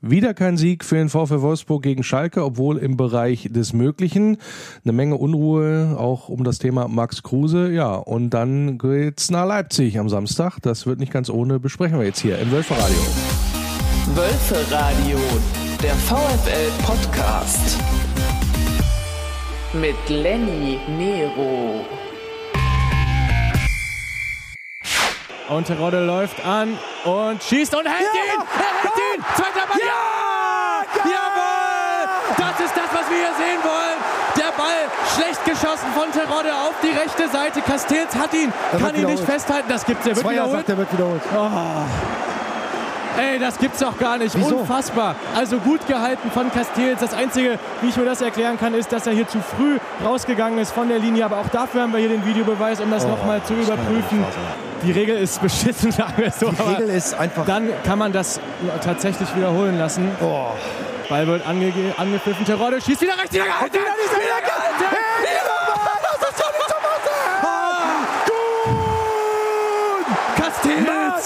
Wieder kein Sieg für den VfL Wolfsburg gegen Schalke, obwohl im Bereich des Möglichen. Eine Menge Unruhe auch um das Thema Max Kruse. Ja, und dann geht's nach Leipzig am Samstag. Das wird nicht ganz ohne, besprechen wir jetzt hier im Wölferadio. Wölferadio, der VfL Podcast. Mit Lenny Nero. Und Terodde läuft an und schießt und hält ja, ihn! Er hält ihn! Zweiter Ball! Ja! Jawohl! Das ist das, was wir hier sehen wollen. Der Ball schlecht geschossen von Terodde auf die rechte Seite. Castells hat ihn, kann ihn nicht festhalten. Das gibt's, er wird Zweier wiederholt. sagt, er wird wiederholt. Oh. Ey, das gibt's doch gar nicht. Wieso? Unfassbar. Also gut gehalten von Castells. Das Einzige, wie ich mir das erklären kann, ist, dass er hier zu früh rausgegangen ist von der Linie. Aber auch dafür haben wir hier den Videobeweis, um das Oh, nochmal zu ja überprüfen. Die Regel ist beschissen, sagen wir so. Die Regel ist einfach. dann kann man das tatsächlich wiederholen lassen. Oh. Ball wird ange angepfiffen. Terodde schießt wieder rechts. Wieder gehalten. wieder wieder gehalten.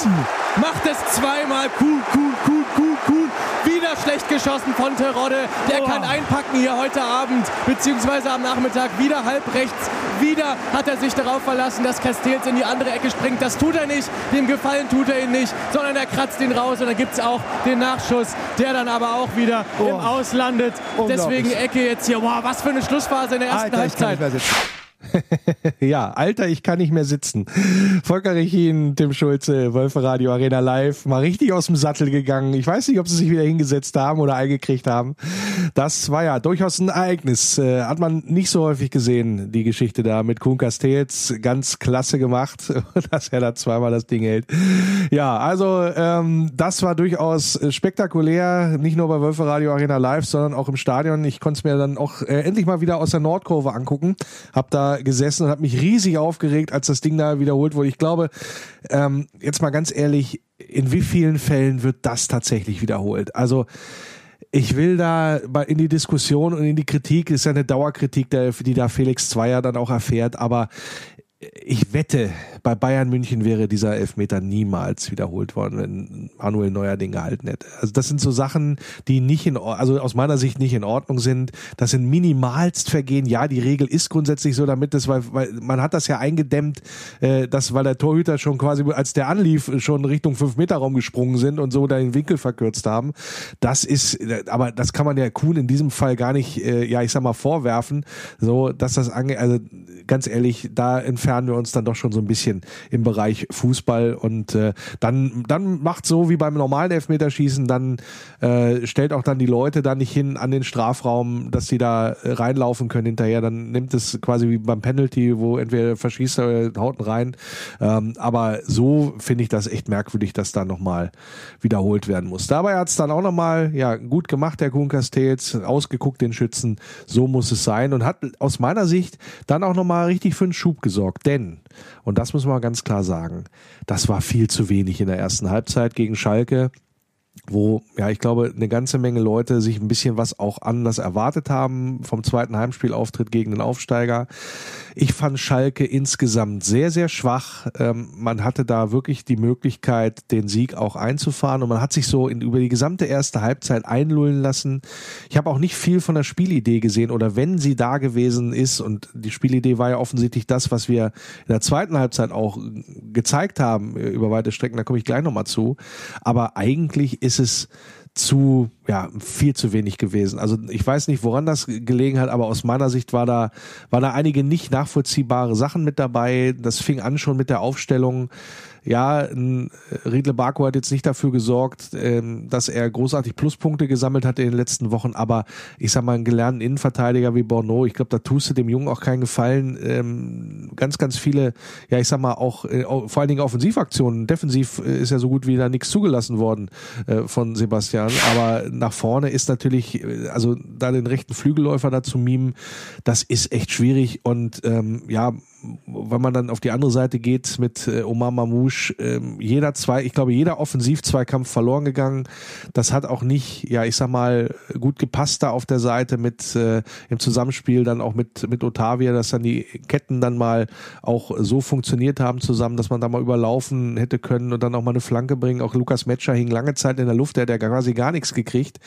Castells macht es zweimal. Cool, cool, cool, cool, cool. Wieder schlecht geschossen von Terodde. Der Oh. kann einpacken hier heute Abend, beziehungsweise am Nachmittag. Wieder halb rechts. Wieder hat er sich darauf verlassen, dass Castells in die andere Ecke springt. Das tut er nicht. Dem Gefallen tut er ihn nicht, sondern er kratzt ihn raus. Und dann gibt es auch den Nachschuss, der dann aber auch wieder Oh. im Auslandet. Deswegen Ecke jetzt hier. Wow, was für eine Schlussphase in der ersten Alter, Halbzeit. Ja, Alter, ich kann nicht mehr sitzen. Volker Rechin, Tim Schulze, Wölfe Radio Arena Live, mal richtig aus dem Sattel gegangen. Ich weiß nicht, ob sie sich wieder hingesetzt haben oder eingekriegt haben. Das war ja durchaus ein Ereignis. Äh, hat man nicht so häufig gesehen, die Geschichte da mit Kuhn Castells. Ganz klasse gemacht, dass er da zweimal das Ding hält. Ja, also ähm, das war durchaus spektakulär, nicht nur bei Wölfe Radio Arena Live, sondern auch im Stadion. Ich konnte es mir dann auch äh, endlich mal wieder aus der Nordkurve angucken. Hab da gesessen und habe mich riesig aufgeregt, als das Ding da wiederholt wurde. Ich glaube, ähm, jetzt mal ganz ehrlich, in wie vielen Fällen wird das tatsächlich wiederholt? Also ich will da in die Diskussion und in die Kritik, ist ja eine Dauerkritik, die da Felix Zweier dann auch erfährt, aber ich wette, bei Bayern München wäre dieser Elfmeter niemals wiederholt worden, wenn Manuel Neuer den gehalten hätte. Also das sind so Sachen, die nicht in, also aus meiner Sicht nicht in Ordnung sind. Das sind minimalst Vergehen. Ja, die Regel ist grundsätzlich so, damit das, weil, weil man hat das ja eingedämmt, äh, dass weil der Torhüter schon quasi, als der anlief, schon Richtung 5-Meter-Raum gesprungen sind und so den Winkel verkürzt haben. Das ist, aber das kann man ja Kuhn in diesem Fall gar nicht, äh, ja, ich sag mal, vorwerfen, so, dass das ange, also ganz ehrlich, da entfernen wir uns dann doch schon so ein bisschen im Bereich Fußball. Und äh, dann, dann macht so wie beim normalen Elfmeterschießen, dann äh, stellt auch dann die Leute da nicht hin an den Strafraum, dass sie da äh, reinlaufen können hinterher, dann nimmt es quasi wie beim Penalty, wo entweder verschießt er oder haut rein. Ähm, aber so finde ich das echt merkwürdig, dass da nochmal wiederholt werden muss. Dabei hat es dann auch nochmal, ja, gut gemacht, der Kuhn Castells, ausgeguckt den Schützen, so muss es sein. Und hat aus meiner Sicht dann auch nochmal richtig für einen Schub gesorgt, denn, und das muss man ganz klar sagen, das war viel zu wenig in der ersten Halbzeit gegen Schalke wo, ja, ich glaube, eine ganze Menge Leute sich ein bisschen was auch anders erwartet haben vom zweiten Heimspielauftritt gegen den Aufsteiger. Ich fand Schalke insgesamt sehr, sehr schwach. Ähm, man hatte da wirklich die Möglichkeit, den Sieg auch einzufahren und man hat sich so in, über die gesamte erste Halbzeit einlullen lassen. Ich habe auch nicht viel von der Spielidee gesehen oder wenn sie da gewesen ist und die Spielidee war ja offensichtlich das, was wir in der zweiten Halbzeit auch gezeigt haben äh, über weite Strecken, da komme ich gleich nochmal zu. Aber eigentlich ist es zu, ja, viel zu wenig gewesen. Also ich weiß nicht, woran das gelegen hat, aber aus meiner Sicht war da, war da einige nicht nachvollziehbare Sachen mit dabei. Das fing an schon mit der Aufstellung. Ja, ein Riedle Barco hat jetzt nicht dafür gesorgt, ähm, dass er großartig Pluspunkte gesammelt hat in den letzten Wochen, aber ich sag mal, einen gelernten Innenverteidiger wie Borneau, ich glaube, da tust du dem Jungen auch keinen Gefallen. Ähm, ganz, ganz viele, ja, ich sag mal, auch äh, vor allen Dingen Offensivaktionen. Defensiv äh, ist ja so gut wie da nichts zugelassen worden äh, von Sebastian, aber nach vorne ist natürlich, äh, also da den rechten Flügelläufer da zu mimen, das ist echt schwierig und ähm, ja, wenn man dann auf die andere Seite geht mit äh, Omar Mamouche, äh, jeder zwei, ich glaube, jeder Offensiv-Zweikampf verloren gegangen. Das hat auch nicht, ja, ich sag mal, gut gepasst da auf der Seite mit äh, im Zusammenspiel dann auch mit, mit Otavia, dass dann die Ketten dann mal auch so funktioniert haben zusammen, dass man da mal überlaufen hätte können und dann auch mal eine Flanke bringen. Auch Lukas Metscher hing lange Zeit in der Luft, der hat ja quasi gar nichts gekriegt,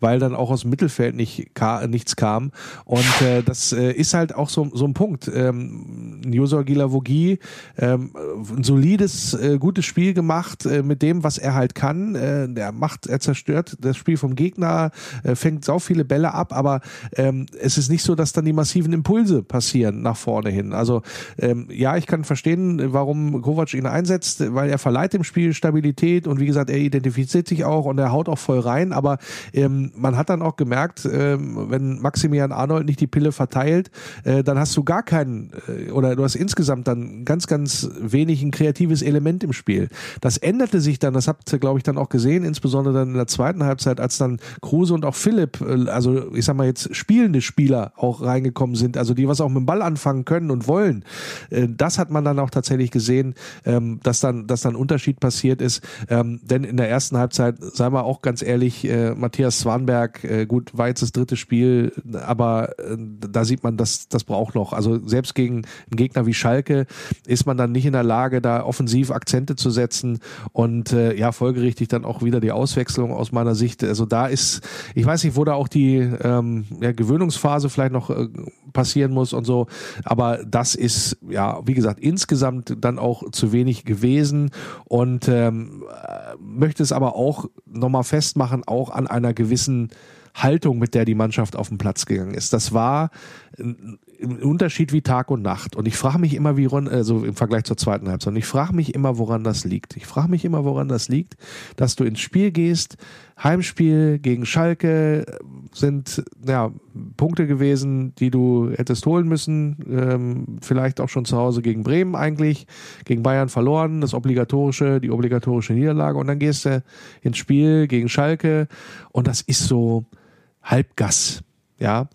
weil dann auch aus dem Mittelfeld nicht, ka nichts kam. Und äh, das äh, ist halt auch so, so ein Punkt. Ähm, Josua Gilavogi, ähm, ein solides, äh, gutes Spiel gemacht äh, mit dem, was er halt kann. Äh, der macht, er zerstört das Spiel vom Gegner, äh, fängt sau viele Bälle ab, aber ähm, es ist nicht so, dass dann die massiven Impulse passieren nach vorne hin. Also ähm, ja, ich kann verstehen, warum Kovac ihn einsetzt, weil er verleiht dem Spiel Stabilität und wie gesagt, er identifiziert sich auch und er haut auch voll rein, aber ähm, man hat dann auch gemerkt, ähm, wenn Maximilian Arnold nicht die Pille verteilt, äh, dann hast du gar keinen äh, oder du hast insgesamt dann ganz, ganz wenig ein kreatives Element im Spiel. Das änderte sich dann, das habt ihr, glaube ich, dann auch gesehen, insbesondere dann in der zweiten Halbzeit, als dann Kruse und auch Philipp, äh, also ich sag mal jetzt spielende Spieler auch reingekommen sind, also die was auch mit dem Ball anfangen können und wollen. Äh, das hat man dann auch tatsächlich gesehen, ähm, dass dann, dass dann Unterschied passiert ist. Ähm, denn in der ersten Halbzeit, sei wir auch ganz ehrlich, äh, Matthias Swanberg, gut, war jetzt das dritte Spiel, aber da sieht man, dass das braucht noch. Also selbst gegen einen Gegner wie Schalke ist man dann nicht in der Lage, da offensiv Akzente zu setzen und äh, ja, folgerichtig dann auch wieder die Auswechslung aus meiner Sicht. Also da ist, ich weiß nicht, wo da auch die ähm, ja, Gewöhnungsphase vielleicht noch äh, passieren muss und so, aber das ist ja, wie gesagt, insgesamt dann auch zu wenig gewesen und ähm, möchte es aber auch nochmal festmachen, auch an einer gewissen Haltung, mit der die Mannschaft auf den Platz gegangen ist. Das war ein Unterschied wie Tag und Nacht. Und ich frage mich immer, wie also im Vergleich zur zweiten Halbzeit, und ich frage mich immer, woran das liegt. Ich frage mich immer, woran das liegt, dass du ins Spiel gehst, Heimspiel gegen Schalke sind ja Punkte gewesen, die du hättest holen müssen. Ähm, vielleicht auch schon zu Hause gegen Bremen eigentlich, gegen Bayern verloren, das obligatorische, die obligatorische Niederlage. Und dann gehst du ins Spiel gegen Schalke und das ist so Halbgas. Ja,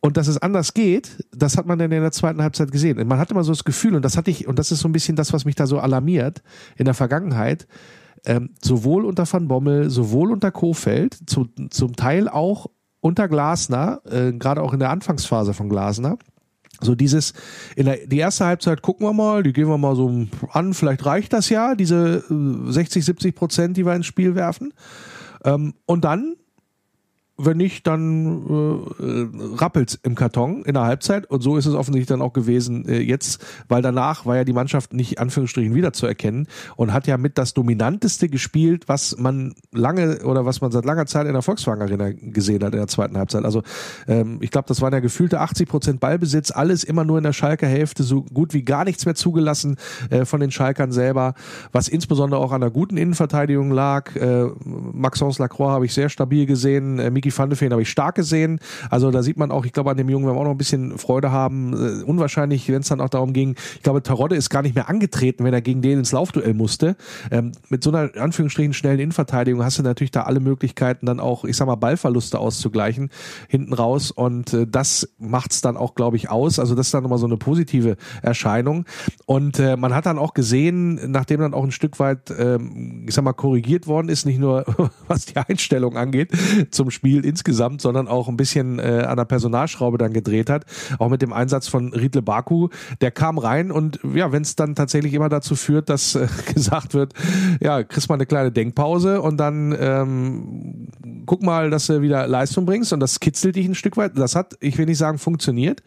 und dass es anders geht, das hat man dann in der zweiten Halbzeit gesehen. Man hatte immer so das Gefühl, und das hatte ich, und das ist so ein bisschen das, was mich da so alarmiert in der Vergangenheit, ähm, sowohl unter Van Bommel, sowohl unter Kofeld, zu, zum Teil auch unter Glasner, äh, gerade auch in der Anfangsphase von Glasner. So dieses, in der die erste Halbzeit gucken wir mal, die gehen wir mal so an, vielleicht reicht das ja, diese 60, äh, 70 Prozent, die wir ins Spiel werfen. Ähm, und dann wenn nicht, dann äh, rappelt's im Karton in der Halbzeit. Und so ist es offensichtlich dann auch gewesen äh, jetzt, weil danach war ja die Mannschaft nicht Anführungsstrichen wiederzuerkennen und hat ja mit das Dominanteste gespielt, was man lange oder was man seit langer Zeit in der Volkswagen Arena gesehen hat in der zweiten Halbzeit. Also ähm, ich glaube, das waren ja gefühlte 80 Prozent Ballbesitz, alles immer nur in der Schalker Hälfte, so gut wie gar nichts mehr zugelassen äh, von den Schalkern selber, was insbesondere auch an der guten Innenverteidigung lag. Äh, Maxence Lacroix habe ich sehr stabil gesehen, äh, Miki De Veen habe ich stark gesehen. Also da sieht man auch, ich glaube, an dem Jungen werden wir auch noch ein bisschen Freude haben. Äh, unwahrscheinlich, wenn es dann auch darum ging, ich glaube, Tarodde ist gar nicht mehr angetreten, wenn er gegen den ins Laufduell musste. Ähm, mit so einer Anführungsstrichen schnellen Innenverteidigung hast du natürlich da alle Möglichkeiten, dann auch, ich sag mal, Ballverluste auszugleichen hinten raus. Und äh, das macht's dann auch, glaube ich, aus. Also das ist dann nochmal so eine positive Erscheinung. Und äh, man hat dann auch gesehen, nachdem dann auch ein Stück weit, ähm, ich sag mal, korrigiert worden ist, nicht nur was die Einstellung angeht zum Spiel, Spiel insgesamt, sondern auch ein bisschen äh, an der Personalschraube dann gedreht hat. Auch mit dem Einsatz von Riedle Baku. Der kam rein und ja, wenn es dann tatsächlich immer dazu führt, dass äh, gesagt wird, ja, kriegst mal eine kleine Denkpause und dann ähm, guck mal, dass du wieder Leistung bringst und das kitzelt dich ein Stück weit. Das hat, ich will nicht sagen, funktioniert.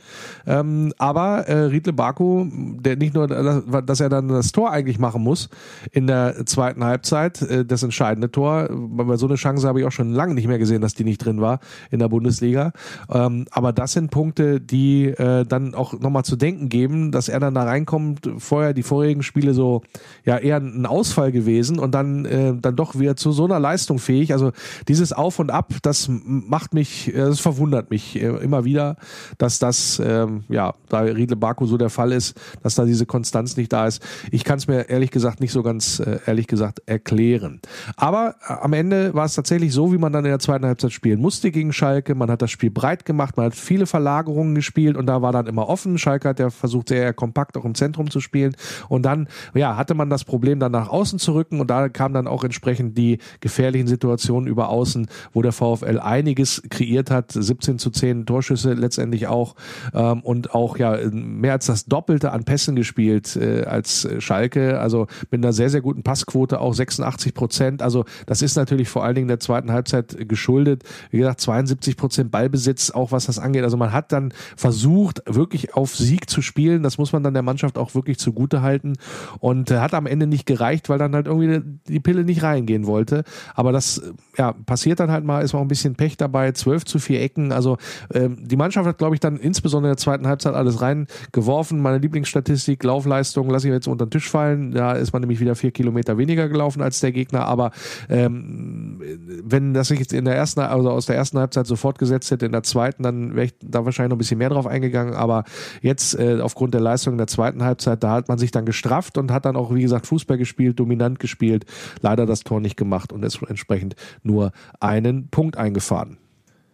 Ähm, aber äh, Riedle Baku, der nicht nur, dass er dann das Tor eigentlich machen muss in der zweiten Halbzeit, äh, das entscheidende Tor, weil so eine Chance habe ich auch schon lange nicht mehr gesehen, dass die nicht drin war in der Bundesliga. Ähm, aber das sind Punkte, die äh, dann auch nochmal zu denken geben, dass er dann da reinkommt. Vorher die vorigen Spiele so ja eher ein Ausfall gewesen und dann äh, dann doch wieder zu so einer Leistung fähig. Also dieses Auf und ab, das macht mich, das verwundert mich äh, immer wieder, dass das, ähm, ja, da Riedle Baku so der Fall ist, dass da diese Konstanz nicht da ist. Ich kann es mir ehrlich gesagt nicht so ganz, äh, ehrlich gesagt, erklären. Aber äh, am Ende war es tatsächlich so, wie man dann in der zweiten Halbzeit spielen musste gegen Schalke. Man hat das Spiel breit gemacht, man hat viele Verlagerungen gespielt und da war dann immer offen. Schalke hat ja versucht, sehr kompakt auch im Zentrum zu spielen. Und dann, ja, hatte man das Problem, dann nach außen zu rücken und da kam dann auch entsprechend die gefährlichen Situationen über außen, wo der VfL einiges kreiert hat. 17 zu 10 Torschüsse letztendlich auch ähm, und auch ja mehr als das Doppelte an Pässen gespielt äh, als Schalke. Also mit einer sehr, sehr guten Passquote, auch 86 Prozent. Also das ist natürlich vor allen Dingen der zweiten Halbzeit geschuldet. Wie gesagt, 72 Prozent Ballbesitz, auch was das angeht. Also man hat dann versucht, wirklich auf Sieg zu spielen. Das muss man dann der Mannschaft auch wirklich zugute halten. Und äh, hat am Ende nicht gereicht, weil dann halt irgendwie die Pille nicht reingehen wollte. Aber das ja, passiert dann halt mal, ist auch ein bisschen Pech dabei. 12 zu 4 Ecken. Also ähm, die Mannschaft hat, glaube ich, dann insbesondere in der zweiten Halbzeit alles reingeworfen. Meine Lieblingsstatistik, Laufleistung, lasse ich jetzt unter den Tisch fallen. Da ist man nämlich wieder vier Kilometer weniger gelaufen als der Gegner. Aber ähm, wenn das sich jetzt in der ersten, also aus der ersten Halbzeit so fortgesetzt hätte, in der zweiten, dann wäre ich da wahrscheinlich noch ein bisschen mehr drauf eingegangen. Aber jetzt äh, aufgrund der Leistung in der zweiten Halbzeit, da hat man sich dann gestrafft und hat dann auch, wie gesagt, Fußball gespielt, dominant gespielt, leider das Tor nicht gemacht und ist entsprechend nur einen Punkt eingefahren.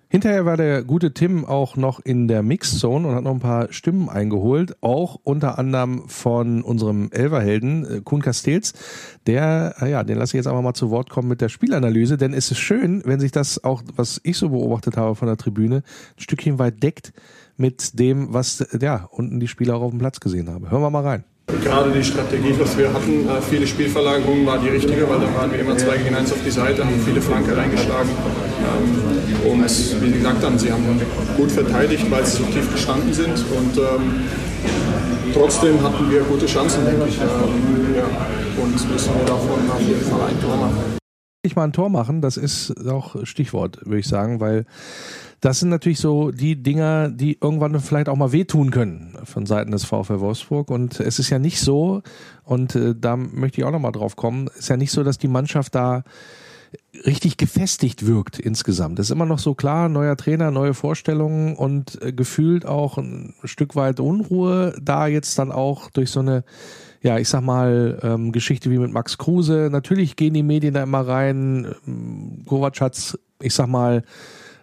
Hinterher war der gute Tim auch noch in der Mixzone und hat noch ein paar Stimmen eingeholt, auch unter anderem von unserem Elverhelden äh, Kuhn Castells. Der, äh, ja, den lasse ich jetzt einfach mal zu Wort kommen mit der Spielanalyse, denn es ist schön, wenn sich das auch, was ich so beobachtet habe von der Tribüne, ein Stückchen weit deckt mit dem, was ja unten die Spieler auch auf dem Platz gesehen haben. Hören wir mal rein. Gerade die Strategie, was wir hatten, äh, viele Spielverlagerungen war die richtige, weil dann waren wir immer zwei gegen eins auf die Seite, haben viele Flanke reingeschlagen. Ähm, und wie Sie gesagt haben, sie haben gut verteidigt, weil sie so tief gestanden sind. Und ähm, trotzdem hatten wir gute Chancen, denke ich. Ähm, ja. Und müssen wir davon auf jeden Fall ein Tor machen. Ich mal ein Tor machen, das ist auch Stichwort, würde ich sagen, weil das sind natürlich so die Dinger, die irgendwann vielleicht auch mal wehtun können von Seiten des VfL Wolfsburg. Und es ist ja nicht so, und äh, da möchte ich auch nochmal drauf kommen, ist ja nicht so, dass die Mannschaft da richtig gefestigt wirkt insgesamt. Das ist immer noch so klar, neuer Trainer, neue Vorstellungen und äh, gefühlt auch ein Stück weit Unruhe da jetzt dann auch durch so eine ja, ich sag mal, ähm, Geschichte wie mit Max Kruse. Natürlich gehen die Medien da immer rein. Ähm, Kovac hat's, ich sag mal,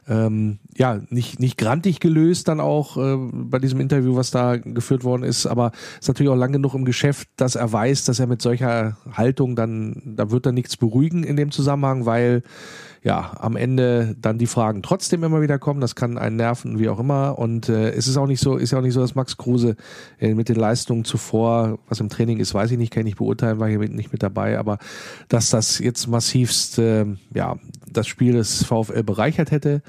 ähm, ja, nicht, nicht grantig gelöst dann auch äh, bei diesem Interview, was da geführt worden ist, aber ist natürlich auch lang genug im Geschäft, dass er weiß, dass er mit solcher Haltung dann, da wird er nichts beruhigen in dem Zusammenhang, weil ja, am Ende dann die Fragen trotzdem immer wieder kommen. Das kann einen nerven, wie auch immer. Und äh, es ist auch nicht so, ist ja auch nicht so, dass Max Kruse äh, mit den Leistungen zuvor, was im Training ist, weiß ich nicht, kann ich nicht beurteilen, war hier nicht mit dabei, aber dass das jetzt massivst, äh, ja, das Spiel des VfL bereichert hätte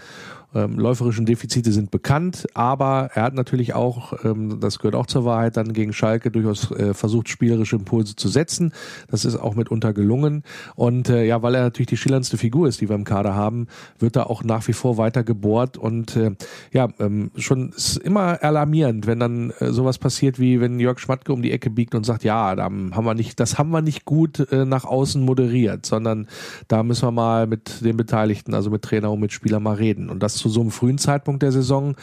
ähm, läuferischen Defizite sind bekannt, aber er hat natürlich auch, ähm, das gehört auch zur Wahrheit, dann gegen Schalke durchaus äh, versucht, spielerische Impulse zu setzen. Das ist auch mitunter gelungen. Und äh, ja, weil er natürlich die schillerndste Figur ist, die wir im Kader haben, wird da auch nach wie vor weiter gebohrt. Und äh, ja, ähm, schon ist immer alarmierend, wenn dann äh, sowas passiert, wie wenn Jörg Schmatke um die Ecke biegt und sagt, ja, da haben wir nicht, das haben wir nicht gut äh, nach außen moderiert, sondern da müssen wir mal mit den Beteiligten, also mit Trainer und mit Spieler mal reden. Und das zu so einem frühen Zeitpunkt der Saison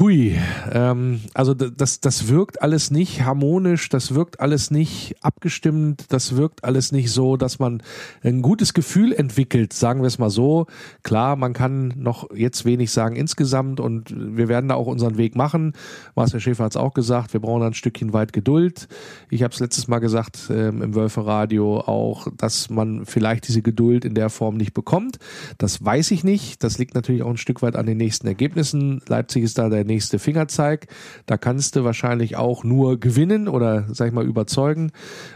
Hui, ähm, also das, das wirkt alles nicht harmonisch, das wirkt alles nicht abgestimmt, das wirkt alles nicht so, dass man ein gutes Gefühl entwickelt, sagen wir es mal so. Klar, man kann noch jetzt wenig sagen insgesamt und wir werden da auch unseren Weg machen. Marcel Schäfer hat es auch gesagt, wir brauchen ein Stückchen weit Geduld. Ich habe es letztes Mal gesagt ähm, im Wölferadio auch, dass man vielleicht diese Geduld in der Form nicht bekommt. Das weiß ich nicht. Das liegt natürlich auch ein Stück weit an den nächsten Ergebnissen. Leipzig ist da der der nächste Fingerzeig. Da kannst du wahrscheinlich auch nur gewinnen oder, sag ich mal, überzeugen.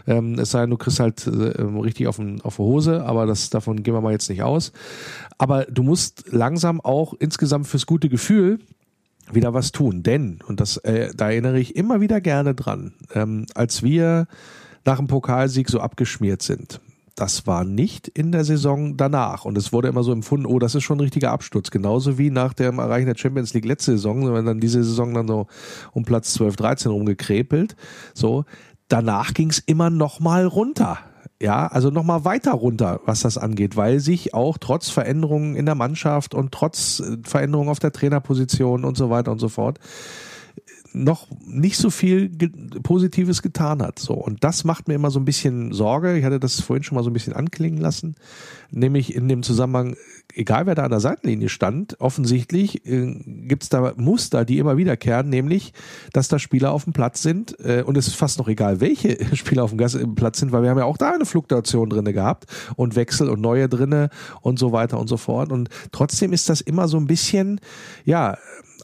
Ähm, es sei denn, du kriegst halt äh, richtig auf, den, auf die Hose, aber das, davon gehen wir mal jetzt nicht aus. Aber du musst langsam auch insgesamt fürs gute Gefühl wieder was tun. Denn, und das, äh, da erinnere ich immer wieder gerne dran, ähm, als wir nach dem Pokalsieg so abgeschmiert sind, das war nicht in der Saison danach. Und es wurde immer so empfunden, oh, das ist schon ein richtiger Absturz. Genauso wie nach dem Erreichen der Champions League letzte Saison, wenn dann diese Saison dann so um Platz 12, 13 rumgekrepelt. So, danach ging es immer noch mal runter Ja, also nochmal weiter runter, was das angeht, weil sich auch trotz Veränderungen in der Mannschaft und trotz äh, Veränderungen auf der Trainerposition und so weiter und so fort noch nicht so viel ge Positives getan hat. So. Und das macht mir immer so ein bisschen Sorge. Ich hatte das vorhin schon mal so ein bisschen anklingen lassen. Nämlich in dem Zusammenhang, egal wer da an der Seitenlinie stand, offensichtlich äh, gibt es da Muster, die immer wiederkehren, nämlich, dass da Spieler auf dem Platz sind. Äh, und es ist fast noch egal, welche Spieler auf dem Gas Platz sind, weil wir haben ja auch da eine Fluktuation drinne gehabt und Wechsel und neue drinne und so weiter und so fort. Und trotzdem ist das immer so ein bisschen, ja,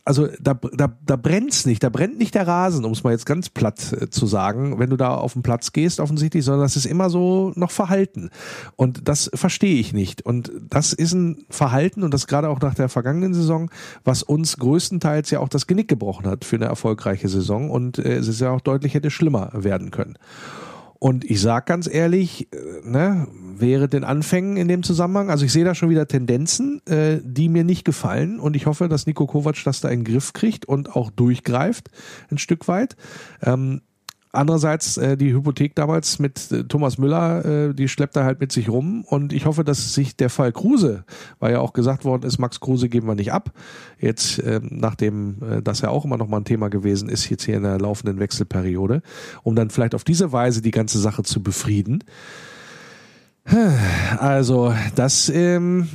also da, da, da brennt's nicht, da brennt nicht der Rasen, um es mal jetzt ganz platt äh, zu sagen, wenn du da auf den Platz gehst offensichtlich, sondern das ist immer so noch Verhalten. Und das verstehe ich nicht. Und das ist ein Verhalten, und das gerade auch nach der vergangenen Saison, was uns größtenteils ja auch das Genick gebrochen hat für eine erfolgreiche Saison. Und äh, es ist ja auch deutlich hätte schlimmer werden können. Und ich sag ganz ehrlich, äh, ne, wäre den Anfängen in dem Zusammenhang, also ich sehe da schon wieder Tendenzen, äh, die mir nicht gefallen und ich hoffe, dass Nico Kovac das da in den Griff kriegt und auch durchgreift ein Stück weit. Ähm, Andererseits äh, die Hypothek damals mit äh, Thomas Müller, äh, die schleppt er halt mit sich rum und ich hoffe, dass sich der Fall Kruse, weil ja auch gesagt worden ist, Max Kruse geben wir nicht ab. Jetzt, äh, nachdem äh, das ja auch immer noch mal ein Thema gewesen ist, jetzt hier in der laufenden Wechselperiode, um dann vielleicht auf diese Weise die ganze Sache zu befrieden. Also, das ähm,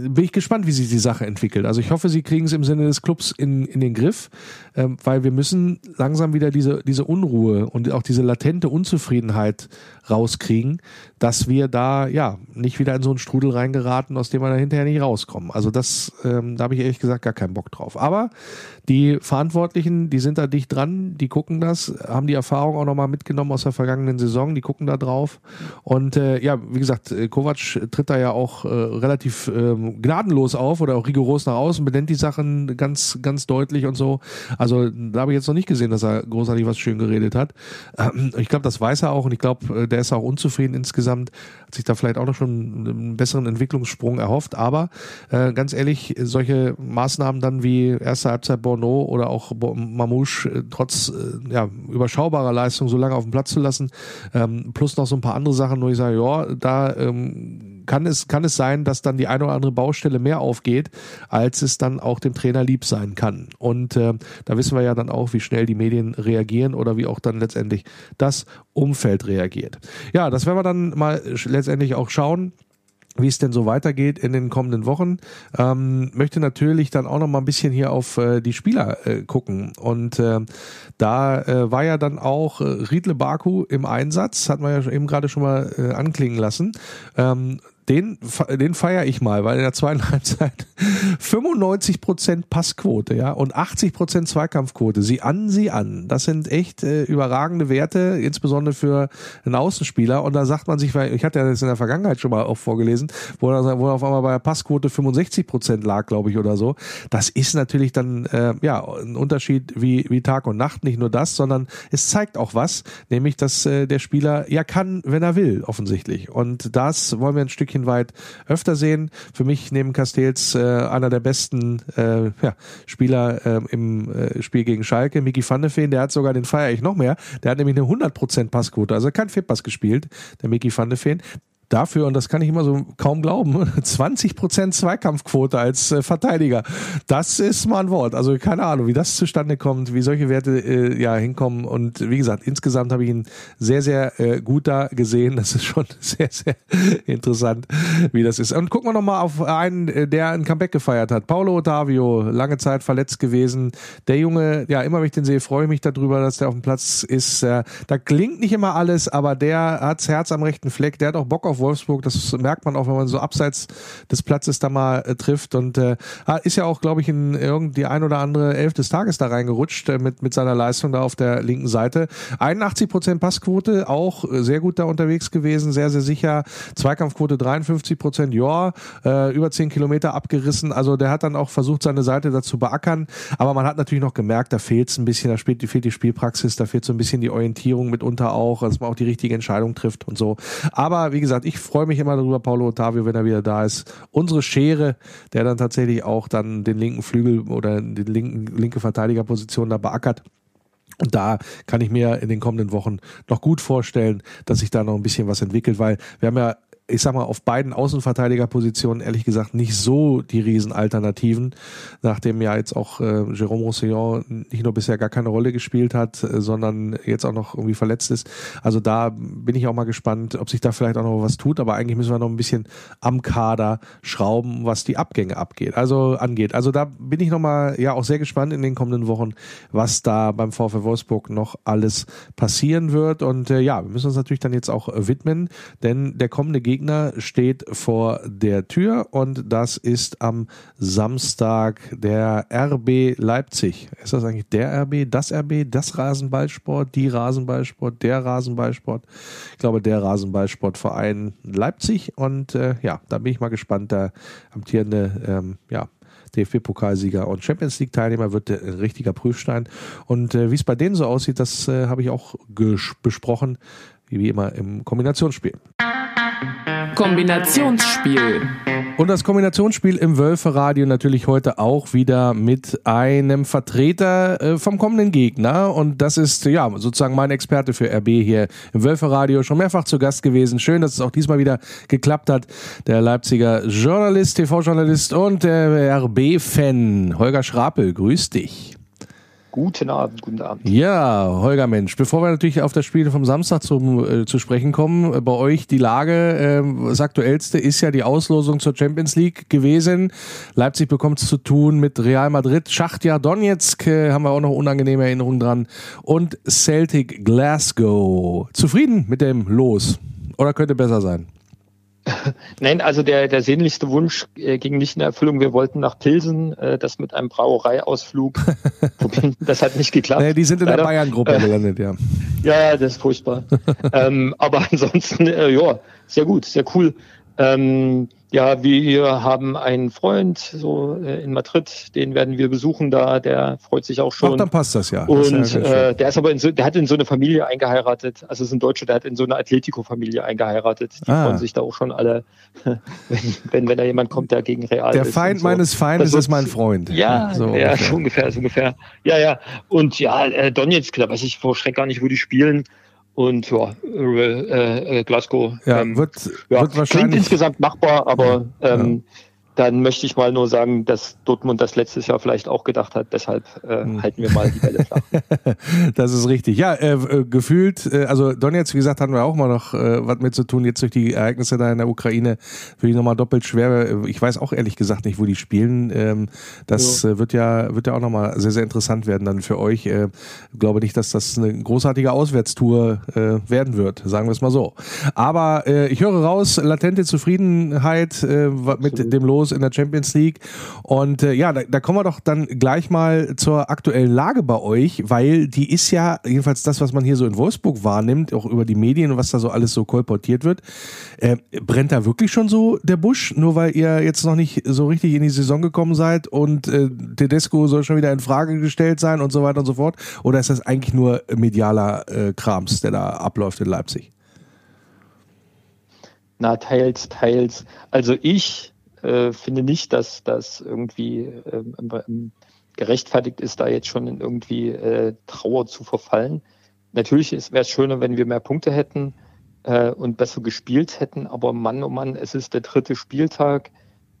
bin ich gespannt, wie sich die Sache entwickelt. Also ich hoffe, sie kriegen es im Sinne des Clubs in, in den Griff, ähm, weil wir müssen langsam wieder diese, diese Unruhe und auch diese latente Unzufriedenheit rauskriegen, dass wir da ja nicht wieder in so einen Strudel reingeraten, aus dem wir da hinterher nicht rauskommen. Also das, ähm, da habe ich ehrlich gesagt gar keinen Bock drauf. Aber die Verantwortlichen, die sind da dicht dran, die gucken das, haben die Erfahrung auch nochmal mitgenommen aus der vergangenen Saison, die gucken da drauf. Und äh, ja, wie gesagt, äh, Kovac tritt da ja auch äh, relativ äh, gnadenlos auf oder auch rigoros nach außen, benennt die Sachen ganz, ganz deutlich und so. Also da habe ich jetzt noch nicht gesehen, dass er großartig was schön geredet hat. Ähm, ich glaube, das weiß er auch und ich glaube, äh, der ist auch unzufrieden insgesamt, hat sich da vielleicht auch noch schon einen besseren Entwicklungssprung erhofft. Aber äh, ganz ehrlich, solche Maßnahmen dann wie erste Halbzeit Bono oder auch Mamouche äh, trotz äh, ja, überschaubarer Leistung so lange auf dem Platz zu lassen, ähm, plus noch so ein paar andere Sachen, wo ich sage, ja, da ähm, kann es, kann es sein, dass dann die eine oder andere Baustelle mehr aufgeht, als es dann auch dem Trainer lieb sein kann. Und äh, da wissen wir ja dann auch, wie schnell die Medien reagieren oder wie auch dann letztendlich das Umfeld reagiert. Ja, das werden wir dann mal letztendlich auch schauen wie es denn so weitergeht in den kommenden Wochen. Ähm, möchte natürlich dann auch noch mal ein bisschen hier auf äh, die Spieler äh, gucken. Und äh, da äh, war ja dann auch äh, Riedle Baku im Einsatz, hat man ja eben gerade schon mal äh, anklingen lassen. Ähm, den, den feiere ich mal, weil in der zweiten Halbzeit 95% Passquote, ja, und 80% Zweikampfquote. Sie an, sie an. Das sind echt äh, überragende Werte, insbesondere für einen Außenspieler. Und da sagt man sich, weil ich hatte ja das in der Vergangenheit schon mal auch vorgelesen, wo er, wo er auf einmal bei der Passquote 65% lag, glaube ich, oder so. Das ist natürlich dann, äh, ja, ein Unterschied wie, wie Tag und Nacht. Nicht nur das, sondern es zeigt auch was, nämlich, dass äh, der Spieler ja kann, wenn er will, offensichtlich. Und das wollen wir ein Stückchen Stückchen weit öfter sehen. Für mich neben Castells äh, einer der besten äh, ja, Spieler äh, im äh, Spiel gegen Schalke, Miki van de Feen, der hat sogar den feier ich noch mehr. Der hat nämlich eine 100% Passquote, also kein Fehlpass gespielt, der Miki van de Feen dafür, und das kann ich immer so kaum glauben, 20 Prozent Zweikampfquote als äh, Verteidiger. Das ist mal ein Wort. Also keine Ahnung, wie das zustande kommt, wie solche Werte äh, ja hinkommen. Und wie gesagt, insgesamt habe ich ihn sehr, sehr äh, gut da gesehen. Das ist schon sehr, sehr interessant, wie das ist. Und gucken wir nochmal auf einen, äh, der ein Comeback gefeiert hat. Paulo Ottavio, lange Zeit verletzt gewesen. Der Junge, ja, immer wenn ich den sehe, freue ich mich darüber, dass der auf dem Platz ist. Äh, da klingt nicht immer alles, aber der hat's Herz am rechten Fleck. Der hat auch Bock auf Wolfsburg. Das merkt man auch, wenn man so abseits des Platzes da mal äh, trifft. Und äh, ist ja auch, glaube ich, in irgendwie ein oder andere Elf des Tages da reingerutscht äh, mit, mit seiner Leistung da auf der linken Seite. 81 Prozent Passquote, auch sehr gut da unterwegs gewesen, sehr, sehr sicher. Zweikampfquote 53 Prozent, ja, äh, über 10 Kilometer abgerissen. Also der hat dann auch versucht, seine Seite dazu beackern. Aber man hat natürlich noch gemerkt, da fehlt es ein bisschen, da fehlt, fehlt die Spielpraxis, da fehlt so ein bisschen die Orientierung mitunter auch, dass man auch die richtige Entscheidung trifft und so. Aber wie gesagt, ich freue mich immer darüber, Paulo Ottavio, wenn er wieder da ist. Unsere Schere, der dann tatsächlich auch dann den linken Flügel oder die linken, linke Verteidigerposition da beackert. Und da kann ich mir in den kommenden Wochen noch gut vorstellen, dass sich da noch ein bisschen was entwickelt, weil wir haben ja ich sag mal, auf beiden Außenverteidigerpositionen ehrlich gesagt nicht so die Riesenalternativen, nachdem ja jetzt auch äh, Jérôme Roussillon nicht nur bisher gar keine Rolle gespielt hat, äh, sondern jetzt auch noch irgendwie verletzt ist. Also da bin ich auch mal gespannt, ob sich da vielleicht auch noch was tut, aber eigentlich müssen wir noch ein bisschen am Kader schrauben, was die Abgänge abgeht, also angeht. Also da bin ich noch mal ja auch sehr gespannt in den kommenden Wochen, was da beim VfL Wolfsburg noch alles passieren wird und äh, ja, wir müssen uns natürlich dann jetzt auch widmen, denn der kommende Gegner Gegner steht vor der Tür und das ist am Samstag der RB Leipzig. Ist das eigentlich der RB, das RB, das Rasenballsport, die Rasenballsport, der Rasenballsport? Ich glaube, der Rasenballsportverein Leipzig und äh, ja, da bin ich mal gespannt. Der amtierende ähm, ja, DFB-Pokalsieger und Champions League-Teilnehmer wird ein richtiger Prüfstein. Und äh, wie es bei denen so aussieht, das äh, habe ich auch besprochen, wie immer im Kombinationsspiel. Kombinationsspiel. Und das Kombinationsspiel im Wölferadio natürlich heute auch wieder mit einem Vertreter äh, vom kommenden Gegner. Und das ist ja sozusagen mein Experte für RB hier im Wölferadio. Schon mehrfach zu Gast gewesen. Schön, dass es auch diesmal wieder geklappt hat. Der Leipziger Journalist, TV-Journalist und der RB-Fan Holger Schrapel. Grüß dich. Guten Abend, guten Abend. Ja, Holger Mensch, bevor wir natürlich auf das Spiel vom Samstag zum, äh, zu sprechen kommen, äh, bei euch die Lage, äh, das aktuellste ist ja die Auslosung zur Champions League gewesen. Leipzig bekommt es zu tun mit Real Madrid, Schachtja Donetsk, äh, haben wir auch noch unangenehme Erinnerungen dran, und Celtic Glasgow. Zufrieden mit dem Los? Oder könnte besser sein? Nein, also der, der sehnlichste Wunsch äh, ging nicht in Erfüllung. Wir wollten nach Pilsen, äh, das mit einem Brauereiausflug Das hat nicht geklappt. Nee, die sind in Leider. der Bayern-Gruppe äh, gelandet, ja. Ja, das ist furchtbar. ähm, aber ansonsten, ja, sehr gut, sehr cool. Ähm, ja, wir haben einen Freund so äh, in Madrid, den werden wir besuchen da, der freut sich auch schon. Ach, dann passt das ja. Und das ja äh, der ist aber in so, der hat in so eine Familie eingeheiratet, also ist ein Deutscher, der hat in so eine Atletico-Familie eingeheiratet. Die ah. freuen sich da auch schon alle, wenn, wenn, wenn da jemand kommt, der gegen Real der ist. Der Feind so. meines Feindes ist mein Freund. Ja, so ja, ungefähr. so ungefähr, so ungefähr. Ja, ja. Und ja, äh, Donetsk, da weiß ich vor Schreck gar nicht, wo die spielen und ja, äh, äh, Glasgow. Ja, ähm, wird, ja, wird wahrscheinlich. Klingt insgesamt machbar, aber ähm, ja dann möchte ich mal nur sagen, dass Dortmund das letztes Jahr vielleicht auch gedacht hat. Deshalb äh, hm. halten wir mal die Bälle flach. das ist richtig. Ja, äh, äh, gefühlt, äh, also Donetsk, wie gesagt, hatten wir auch mal noch äh, was mit zu tun. Jetzt durch die Ereignisse da in der Ukraine würde ich nochmal doppelt schwer. Ich weiß auch ehrlich gesagt nicht, wo die spielen. Ähm, das ja. Wird ja wird ja auch nochmal sehr, sehr interessant werden dann für euch. Äh, glaube nicht, dass das eine großartige Auswärtstour werden wird, sagen wir es mal so. Aber ich höre raus, latente Zufriedenheit mit Absolut. dem Los Abschluss in der Champions League. Und äh, ja, da, da kommen wir doch dann gleich mal zur aktuellen Lage bei euch, weil die ist ja, jedenfalls das, was man hier so in Wolfsburg wahrnimmt, auch über die Medien und was da so alles so kolportiert wird, äh, brennt da wirklich schon so der Busch, nur weil ihr jetzt noch nicht so richtig in die Saison gekommen seid und äh, Tedesco soll schon wieder in Frage gestellt sein und so weiter und so fort? Oder ist das eigentlich nur medialer äh, Krams, der da abläuft in Leipzig? Na, teils, teils. Also ich äh, finde nicht, dass das irgendwie ähm, gerechtfertigt ist, da jetzt schon in irgendwie äh, Trauer zu verfallen. Natürlich wäre es schöner, wenn wir mehr Punkte hätten äh, und besser gespielt hätten, aber Mann, oh Mann, es ist der dritte Spieltag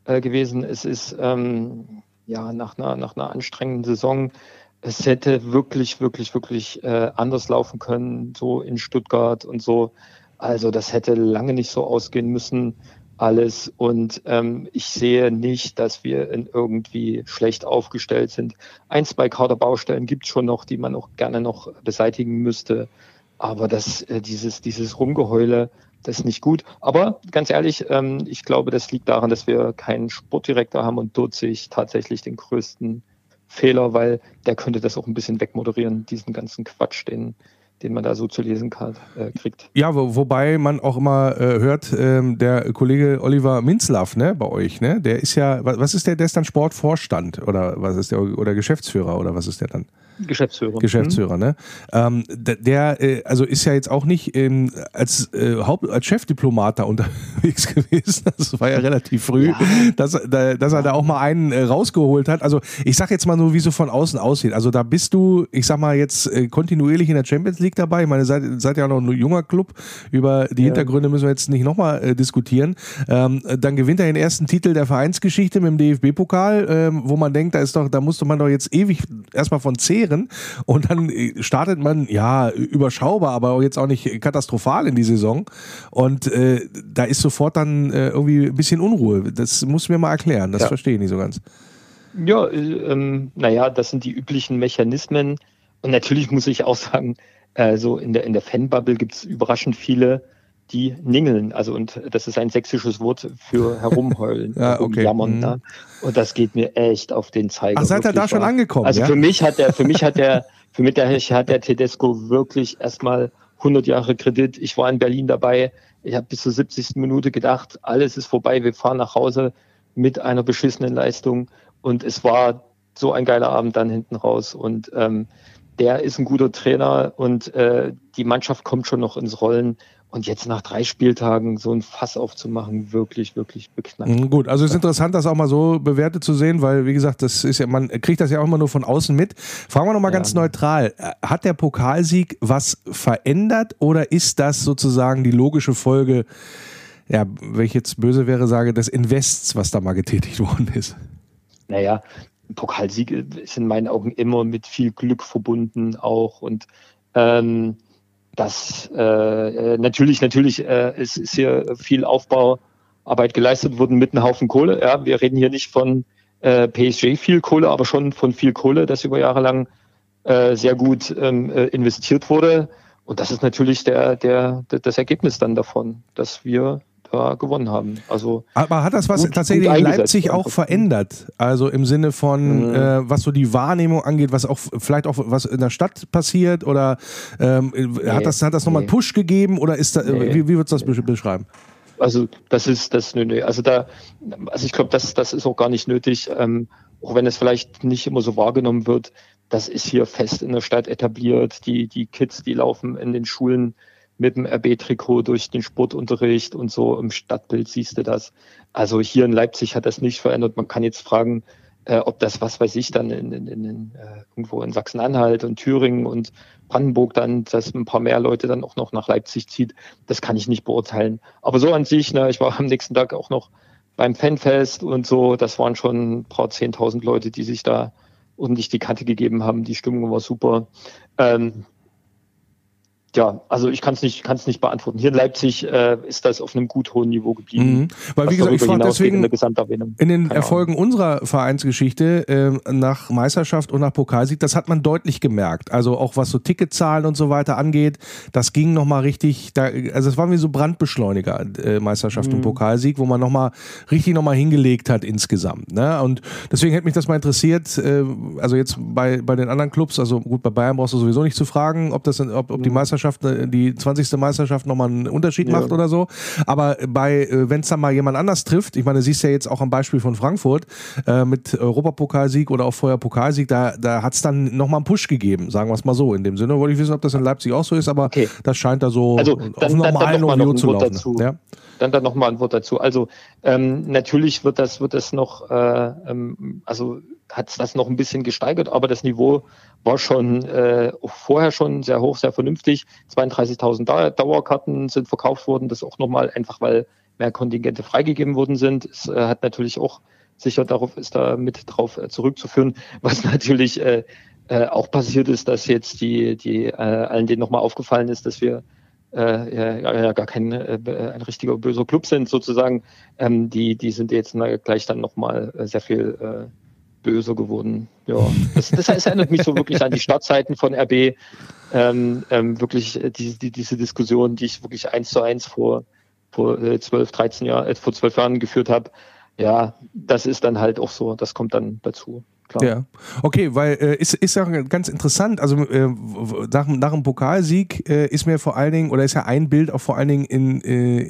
äh, gewesen. Es ist ähm, ja nach einer, nach einer anstrengenden Saison. Es hätte wirklich, wirklich, wirklich äh, anders laufen können, so in Stuttgart und so. Also das hätte lange nicht so ausgehen müssen alles. Und ähm, ich sehe nicht, dass wir irgendwie schlecht aufgestellt sind. Ein, zwei Kaderbaustellen gibt es schon noch, die man auch gerne noch beseitigen müsste. Aber das, äh, dieses, dieses Rumgeheule, das ist nicht gut. Aber ganz ehrlich, ähm, ich glaube, das liegt daran, dass wir keinen Sportdirektor haben und dort sehe ich tatsächlich den größten Fehler, weil der könnte das auch ein bisschen wegmoderieren, diesen ganzen Quatsch, den, den man da so zu lesen kann, äh, kriegt. Ja, wo, wobei man auch immer äh, hört, ähm, der Kollege Oliver Minzlaff, ne, bei euch, ne, der ist ja, was ist der, der ist dann Sportvorstand oder was ist der, oder Geschäftsführer oder was ist der dann? Geschäftsführer. Geschäftsführer, mhm. ne? Ähm, der, äh, also ist ja jetzt auch nicht ähm, als, äh, Haupt, als Chefdiplomat da unterwegs gewesen. Das war ja relativ früh, ja. Dass, da, dass er da auch mal einen äh, rausgeholt hat. Also ich sag jetzt mal nur, wie so von außen aussieht. Also da bist du, ich sag mal jetzt äh, kontinuierlich in der Champions League dabei. Ich meine, seid, seid ja noch ein junger Club. Über die ja. Hintergründe müssen wir jetzt nicht nochmal äh, diskutieren. Ähm, dann gewinnt er den ersten Titel der Vereinsgeschichte mit dem DFB-Pokal, ähm, wo man denkt, da ist doch, da musste man doch jetzt ewig erstmal von zehren Jahren und dann äh, startet man, ja, überschaubar, aber jetzt auch nicht katastrophal in die Saison und äh, da ist sofort dann äh, irgendwie ein bisschen Unruhe. Das muss mir mal erklären, das ja. verstehe ich nicht so ganz. Ja, äh, ähm, naja, das sind die üblichen Mechanismen und natürlich muss ich auch sagen, äh, so in der, in der Fanbubble gibt es überraschend viele, die ningeln. Also und das ist ein sächsisches Wort für herumheulen, ja, okay. jammern. Ne? Und das geht mir echt auf den Zeiger. Ach, seid ihr da schon war. angekommen? Also ja? für mich hat der, für mich hat der, für mich hat der Tedesco wirklich erstmal 100 Jahre Kredit. Ich war in Berlin dabei. Ich habe bis zur 70. Minute gedacht, alles ist vorbei. Wir fahren nach Hause mit einer beschissenen Leistung. Und es war so ein geiler Abend dann hinten raus. Und ähm, der ist ein guter Trainer und äh, die Mannschaft kommt schon noch ins Rollen. Und jetzt nach drei Spieltagen so ein Fass aufzumachen, wirklich, wirklich beknackt. Mhm, gut, also es ist interessant, das auch mal so bewertet zu sehen, weil, wie gesagt, das ist ja, man kriegt das ja auch immer nur von außen mit. Fragen wir nochmal ja. ganz neutral. Hat der Pokalsieg was verändert oder ist das sozusagen die logische Folge, ja, wenn ich jetzt böse wäre, sage, des Invests, was da mal getätigt worden ist? Naja, Pokalsieg ist in meinen Augen immer mit viel Glück verbunden auch und ähm, das äh, äh, natürlich, natürlich äh, es ist hier viel Aufbauarbeit geleistet worden mit einem Haufen Kohle. Ja, wir reden hier nicht von äh, PSG viel Kohle, aber schon von viel Kohle, das über Jahre lang äh, sehr gut ähm, äh, investiert wurde. Und das ist natürlich der, der, das Ergebnis dann davon, dass wir da gewonnen haben. Also Aber hat das was gut, tatsächlich in Leipzig auch verändert? Also im Sinne von, mhm. äh, was so die Wahrnehmung angeht, was auch vielleicht auch was in der Stadt passiert oder ähm, nee, hat das, hat das nochmal nee. einen Push gegeben oder ist da, nee. wie, wie würdest du das beschreiben? Also das ist das nö, nö. Also da, also ich glaube, das, das ist auch gar nicht nötig, ähm, auch wenn es vielleicht nicht immer so wahrgenommen wird. Das ist hier fest in der Stadt etabliert. Die, die Kids, die laufen in den Schulen mit dem RB-Trikot durch den Sportunterricht und so im Stadtbild siehst du das. Also hier in Leipzig hat das nicht verändert. Man kann jetzt fragen, äh, ob das, was weiß ich, dann in, in, in, äh, irgendwo in Sachsen-Anhalt und Thüringen und Brandenburg dann, dass ein paar mehr Leute dann auch noch nach Leipzig zieht, das kann ich nicht beurteilen. Aber so an sich, ne, ich war am nächsten Tag auch noch beim Fanfest und so, das waren schon ein paar zehntausend Leute, die sich da ordentlich die Kante gegeben haben. Die Stimmung war super. Ähm, ja, also ich kann es nicht, kann's nicht beantworten. Hier in Leipzig äh, ist das auf einem gut hohen Niveau geblieben. Mhm. Weil wie gesagt, ich frage deswegen in, in den Keine Erfolgen Ahnung. unserer Vereinsgeschichte äh, nach Meisterschaft und nach Pokalsieg, das hat man deutlich gemerkt. Also auch was so Ticketzahlen und so weiter angeht, das ging nochmal richtig, da, also es waren wie so Brandbeschleuniger, äh, Meisterschaft mhm. und Pokalsieg, wo man nochmal richtig nochmal hingelegt hat insgesamt. Ne? Und deswegen hätte mich das mal interessiert, äh, also jetzt bei, bei den anderen Clubs, also gut, bei Bayern brauchst du sowieso nicht zu fragen, ob das ob, ob die. Meisterschaft Meisterschaft, äh, die 20. Meisterschaft nochmal einen Unterschied ja. macht oder so. Aber bei, äh, wenn es dann mal jemand anders trifft, ich meine, siehst ja jetzt auch am Beispiel von Frankfurt äh, mit Europapokalsieg oder auch vorher Pokalsieg, da, da hat es dann nochmal einen Push gegeben, sagen wir es mal so. In dem Sinne wollte ich wissen, ob das in Leipzig auch so ist, aber okay. das scheint da so also, dann, auf normalen Niveau zu laufen. Dazu. Ja? Dann dann nochmal ein Wort dazu. Also ähm, natürlich wird das, wird das noch, äh, ähm, also hat das noch ein bisschen gesteigert, aber das Niveau war schon äh, vorher schon sehr hoch, sehr vernünftig. 32.000 Dauerkarten sind verkauft worden, das auch nochmal einfach, weil mehr Kontingente freigegeben worden sind. Es äh, hat natürlich auch sicher darauf ist da mit drauf äh, zurückzuführen, was natürlich äh, äh, auch passiert ist, dass jetzt die die äh, allen denen nochmal aufgefallen ist, dass wir äh, ja, ja gar kein äh, ein richtiger böser Club sind sozusagen. Ähm, die die sind jetzt gleich dann nochmal äh, sehr viel äh, böse geworden. Ja, das, das, das erinnert mich so wirklich an die Startzeiten von RB. Ähm, ähm, wirklich äh, die, die, diese Diskussion, die ich wirklich eins zu eins vor, vor äh, 12, 13 Jahren, äh, vor zwölf Jahren geführt habe. Ja, das ist dann halt auch so, das kommt dann dazu. Klar. Ja, okay, weil äh, ist, ist ja ganz interessant. Also äh, nach, nach dem Pokalsieg äh, ist mir vor allen Dingen, oder ist ja ein Bild auch vor allen Dingen in, äh,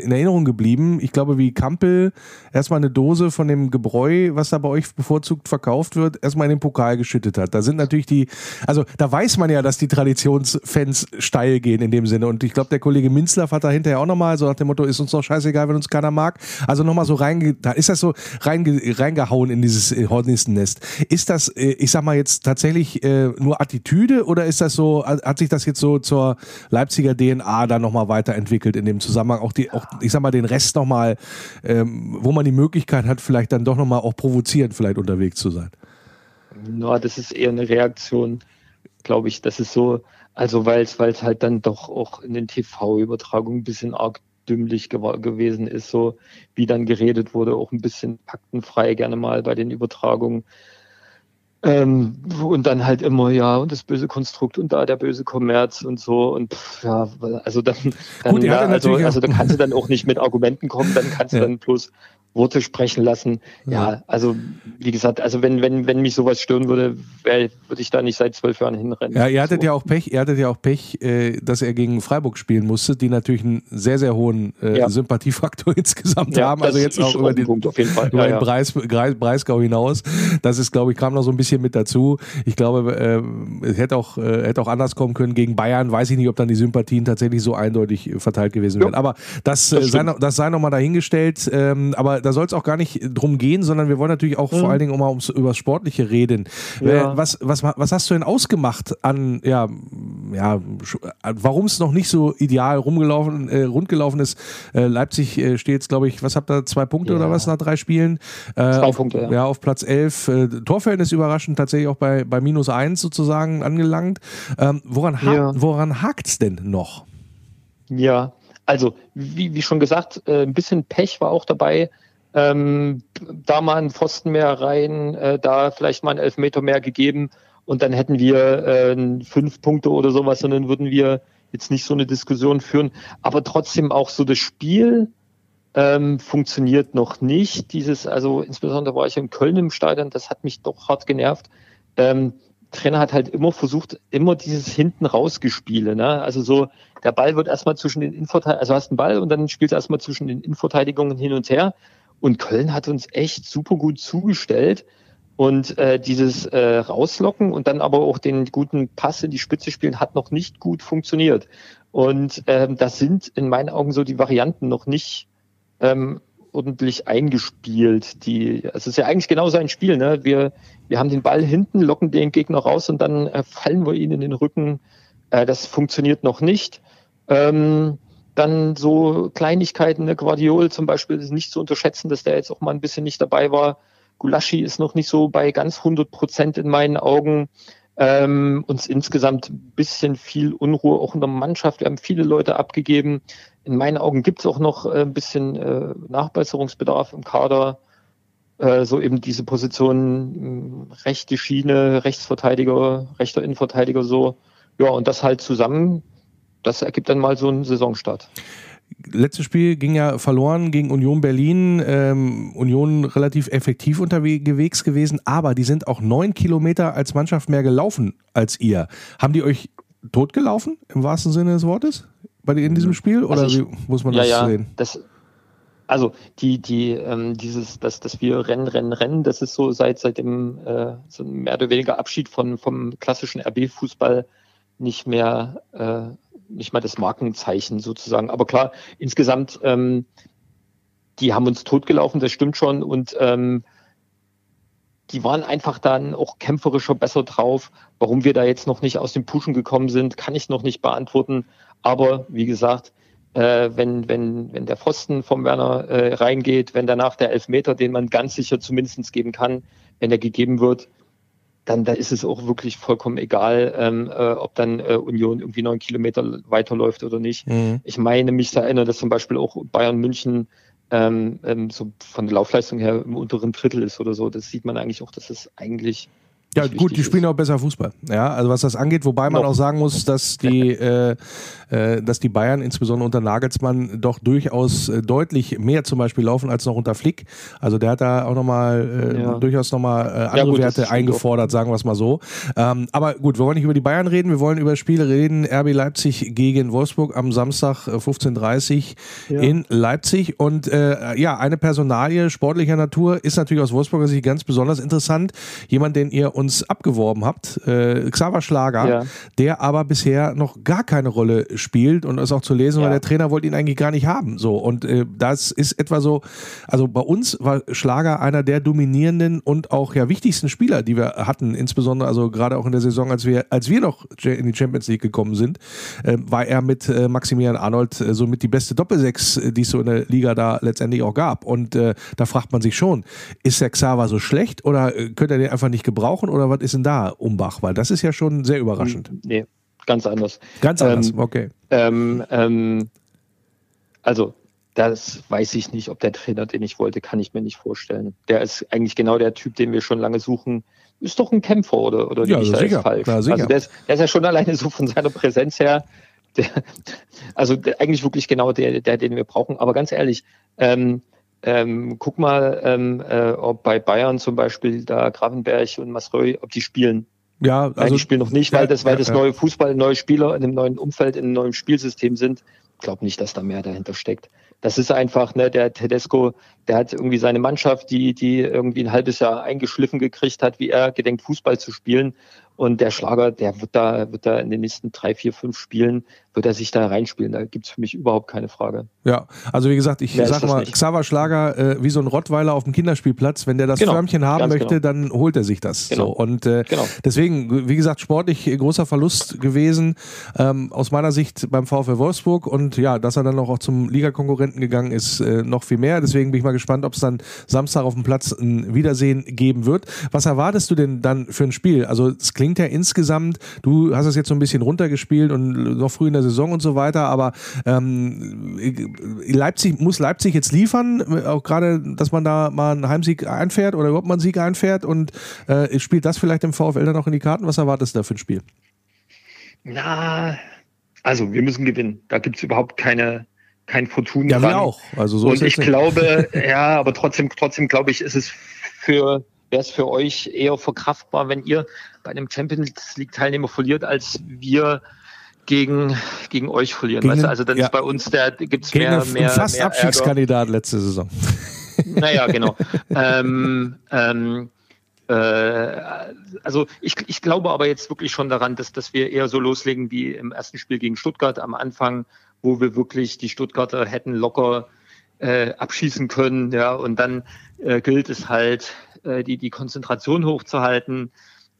in Erinnerung geblieben. Ich glaube, wie Kampel erstmal eine Dose von dem Gebräu, was da bei euch bevorzugt verkauft wird, erstmal in den Pokal geschüttet hat. Da sind natürlich die, also da weiß man ja, dass die Traditionsfans steil gehen in dem Sinne. Und ich glaube, der Kollege Minzlaff hat da hinterher auch nochmal so nach dem Motto, ist uns doch scheißegal, wenn uns keiner mag. Also nochmal so reinge, da ist das so reinge, reingehauen in dieses äh, Ist das, äh, ich sag mal jetzt tatsächlich äh, nur Attitüde oder ist das so, hat sich das jetzt so zur Leipziger DNA dann nochmal weiterentwickelt in dem Zusammenhang? Auch die, auch, ich sag mal, den Rest nochmal, ähm, wo man die Möglichkeit hat, vielleicht dann doch nochmal auch provozierend vielleicht unterwegs zu sein? Ja, das ist eher eine Reaktion, glaube ich. Das ist so, also weil es halt dann doch auch in den TV-Übertragungen ein bisschen arg dümmlich gewesen ist, so wie dann geredet wurde, auch ein bisschen paktenfrei gerne mal bei den Übertragungen. Ähm, und dann halt immer, ja, und das böse Konstrukt und da der böse Kommerz und so. Und pff, ja, also dann, dann Gut, ja, also, also da kannst du dann auch nicht mit Argumenten kommen, dann kannst ja. du dann bloß Worte sprechen lassen. Ja. ja, also wie gesagt, also wenn, wenn, wenn mich sowas stören würde, würde ich da nicht seit zwölf Jahren hinrennen. Ja, ihr hattet so. ja auch Pech, ihr hattet ja auch Pech, äh, dass er gegen Freiburg spielen musste, die natürlich einen sehr, sehr hohen äh, ja. Sympathiefaktor insgesamt ja, haben. Also jetzt auch über den, Punkt auf jeden Fall. über den Preis, Breisgau hinaus. Das ist, glaube ich, kam noch so ein bisschen mit dazu. Ich glaube, äh, es hätte auch, äh, hätte auch anders kommen können gegen Bayern. Weiß ich nicht, ob dann die Sympathien tatsächlich so eindeutig verteilt gewesen wären. Aber das, das, äh, sei noch, das sei noch mal dahingestellt. Ähm, aber da soll es auch gar nicht drum gehen, sondern wir wollen natürlich auch mhm. vor allen Dingen auch mal ums, über das Sportliche reden. Ja. Was, was, was hast du denn ausgemacht an, ja, ja, warum es noch nicht so ideal rumgelaufen, äh, rundgelaufen ist? Äh, Leipzig äh, steht jetzt, glaube ich, was habt ihr, zwei Punkte ja. oder was nach drei Spielen? Äh, zwei Punkte, ja. ja. auf Platz elf. Äh, Torverhältnis überraschend tatsächlich auch bei, bei minus eins sozusagen angelangt. Ähm, woran ha ja. woran hakt's denn noch? Ja, also wie, wie schon gesagt, äh, ein bisschen Pech war auch dabei ähm, da mal einen Pfosten mehr rein, äh, da vielleicht mal einen Elfmeter mehr gegeben und dann hätten wir äh, fünf Punkte oder sowas und dann würden wir jetzt nicht so eine Diskussion führen. Aber trotzdem auch so das Spiel ähm, funktioniert noch nicht. Dieses, also insbesondere war ich in Köln im Stadion, das hat mich doch hart genervt. Ähm, Trainer hat halt immer versucht, immer dieses hinten rausgespiele. Ne? Also so, der Ball wird erstmal zwischen den Innenverteidigungen, also hast einen Ball und dann spielst du erstmal zwischen den Innenverteidigungen hin und her. Und Köln hat uns echt super gut zugestellt. Und äh, dieses äh, Rauslocken und dann aber auch den guten Pass in die Spitze spielen hat noch nicht gut funktioniert. Und ähm, das sind in meinen Augen so die Varianten noch nicht ähm, ordentlich eingespielt. Die, also es ist ja eigentlich genau so ein Spiel. Ne? Wir, wir haben den Ball hinten, locken den Gegner raus und dann äh, fallen wir ihnen in den Rücken. Äh, das funktioniert noch nicht. Ähm, dann so Kleinigkeiten, ne? Guardiol zum Beispiel ist nicht zu unterschätzen, dass der jetzt auch mal ein bisschen nicht dabei war. Gulaschi ist noch nicht so bei ganz 100 Prozent in meinen Augen. Ähm, uns insgesamt ein bisschen viel Unruhe auch in der Mannschaft. Wir haben viele Leute abgegeben. In meinen Augen gibt es auch noch äh, ein bisschen äh, Nachbesserungsbedarf im Kader. Äh, so eben diese Position äh, rechte Schiene, Rechtsverteidiger, rechter Innenverteidiger so. Ja, und das halt zusammen das ergibt dann mal so einen Saisonstart. Letztes Spiel ging ja verloren gegen Union Berlin. Ähm, Union relativ effektiv unterwegs gewesen, aber die sind auch neun Kilometer als Mannschaft mehr gelaufen als ihr. Haben die euch totgelaufen im wahrsten Sinne des Wortes bei in diesem Spiel oder also ich, wie muss man ja, das ja, sehen? Das, also die, die, ähm, dieses, dass, dass wir rennen, rennen, rennen, das ist so seit seit dem äh, so mehr oder weniger Abschied von vom klassischen RB-Fußball nicht mehr äh, nicht mal das Markenzeichen sozusagen. Aber klar, insgesamt, ähm, die haben uns totgelaufen, das stimmt schon. Und ähm, die waren einfach dann auch kämpferischer besser drauf. Warum wir da jetzt noch nicht aus dem Pushen gekommen sind, kann ich noch nicht beantworten. Aber wie gesagt, äh, wenn, wenn, wenn der Pfosten vom Werner äh, reingeht, wenn danach der Elfmeter, den man ganz sicher zumindest geben kann, wenn er gegeben wird, dann da ist es auch wirklich vollkommen egal, ähm, äh, ob dann äh, Union irgendwie neun Kilometer weiterläuft oder nicht. Mhm. Ich meine mich zu erinnern, dass zum Beispiel auch Bayern München ähm, ähm, so von der Laufleistung her im unteren Drittel ist oder so. Das sieht man eigentlich auch, dass es eigentlich Ja, gut, die spielen ist. auch besser Fußball. Ja, also was das angeht, wobei man Noch. auch sagen muss, dass die, äh, äh, dass die Bayern insbesondere unter Nagelsmann doch durchaus äh, deutlich mehr zum Beispiel laufen als noch unter Flick. Also der hat da auch nochmal äh, ja. durchaus nochmal äh, andere ja, gut, Werte eingefordert, sagen wir es mal so. Ähm, aber gut, wir wollen nicht über die Bayern reden, wir wollen über Spiele reden. RB Leipzig gegen Wolfsburg am Samstag 15.30 äh, ja. in Leipzig. Und äh, ja, eine Personalie sportlicher Natur ist natürlich aus Wolfsburger Sicht ganz besonders interessant. Jemand, den ihr uns abgeworben habt, äh, Xaver Schlager, ja. der aber bisher noch gar keine Rolle spielt und ist auch zu lesen, ja. weil der Trainer wollte ihn eigentlich gar nicht haben. So und äh, das ist etwa so. Also bei uns war Schlager einer der dominierenden und auch ja wichtigsten Spieler, die wir hatten, insbesondere also gerade auch in der Saison, als wir als wir noch in die Champions League gekommen sind, äh, war er mit äh, Maximilian Arnold äh, somit die beste Doppelsechs, äh, die es so in der Liga da letztendlich auch gab. Und äh, da fragt man sich schon, ist der Xaver so schlecht oder äh, könnte er den einfach nicht gebrauchen oder was ist denn da Umbach? Weil das ist ja schon sehr überraschend. Hm, nee, ganz anders. Ganz anders, ähm, okay. Ähm, ähm, also, das weiß ich nicht, ob der Trainer, den ich wollte, kann ich mir nicht vorstellen. Der ist eigentlich genau der Typ, den wir schon lange suchen. Ist doch ein Kämpfer, oder, oder ja, sicher, falsch? Ja, also der ist, der ist ja schon alleine so von seiner Präsenz her, der, also der, eigentlich wirklich genau der, der, den wir brauchen. Aber ganz ehrlich, ähm, ähm, guck mal, ähm, äh, ob bei Bayern zum Beispiel da Gravenberg und Masröy, ob die spielen. Ja, also Nein, die spielen noch nicht, weil das, weil das neue Fußball, neue Spieler in einem neuen Umfeld, in einem neuen Spielsystem sind. Ich glaube nicht, dass da mehr dahinter steckt. Das ist einfach, ne, der Tedesco, der hat irgendwie seine Mannschaft, die, die irgendwie ein halbes Jahr eingeschliffen gekriegt hat, wie er gedenkt, Fußball zu spielen. Und der Schlager, der wird da, wird da in den nächsten drei, vier, fünf Spielen, wird er sich da reinspielen. Da gibt's für mich überhaupt keine Frage. Ja, also wie gesagt, ich Wer sag mal, nicht. Xaver Schlager äh, wie so ein Rottweiler auf dem Kinderspielplatz, wenn der das genau. Förmchen haben möchte, genau. dann holt er sich das. Genau. So. Und äh, genau. deswegen, wie gesagt, sportlich großer Verlust gewesen, ähm, aus meiner Sicht beim VfL Wolfsburg. Und ja, dass er dann auch zum Ligakonkurrenten gegangen ist, äh, noch viel mehr. Deswegen bin ich mal gespannt, ob es dann Samstag auf dem Platz ein Wiedersehen geben wird. Was erwartest du denn dann für ein Spiel? Also es klingt ja insgesamt, du hast es jetzt so ein bisschen runtergespielt und noch früh in der Saison und so weiter, aber ähm, Leipzig muss Leipzig jetzt liefern, auch gerade, dass man da mal einen Heimsieg einfährt oder überhaupt mal einen Sieg einfährt und äh, spielt das vielleicht dem VfL dann auch in die Karten? Was erwartest du da für ein Spiel? Na, also wir müssen gewinnen. Da gibt es überhaupt keine, kein Fortun. Ja, wir auch. Also so und ich glaube, ja, aber trotzdem, trotzdem glaube ich, ist es für wäre es für euch eher verkraftbar, wenn ihr bei einem Champions League Teilnehmer verliert, als wir gegen, gegen euch verlieren. Gegen, weißt du? Also dann ja. ist bei uns der gibt's gegen mehr, mehr fast mehr Abstiegskandidat Ärger. letzte Saison. Naja, genau. ähm, ähm, äh, also ich, ich glaube aber jetzt wirklich schon daran, dass, dass wir eher so loslegen wie im ersten Spiel gegen Stuttgart am Anfang, wo wir wirklich die Stuttgarter hätten locker äh, abschießen können, ja, und dann äh, gilt es halt, äh, die, die Konzentration hochzuhalten.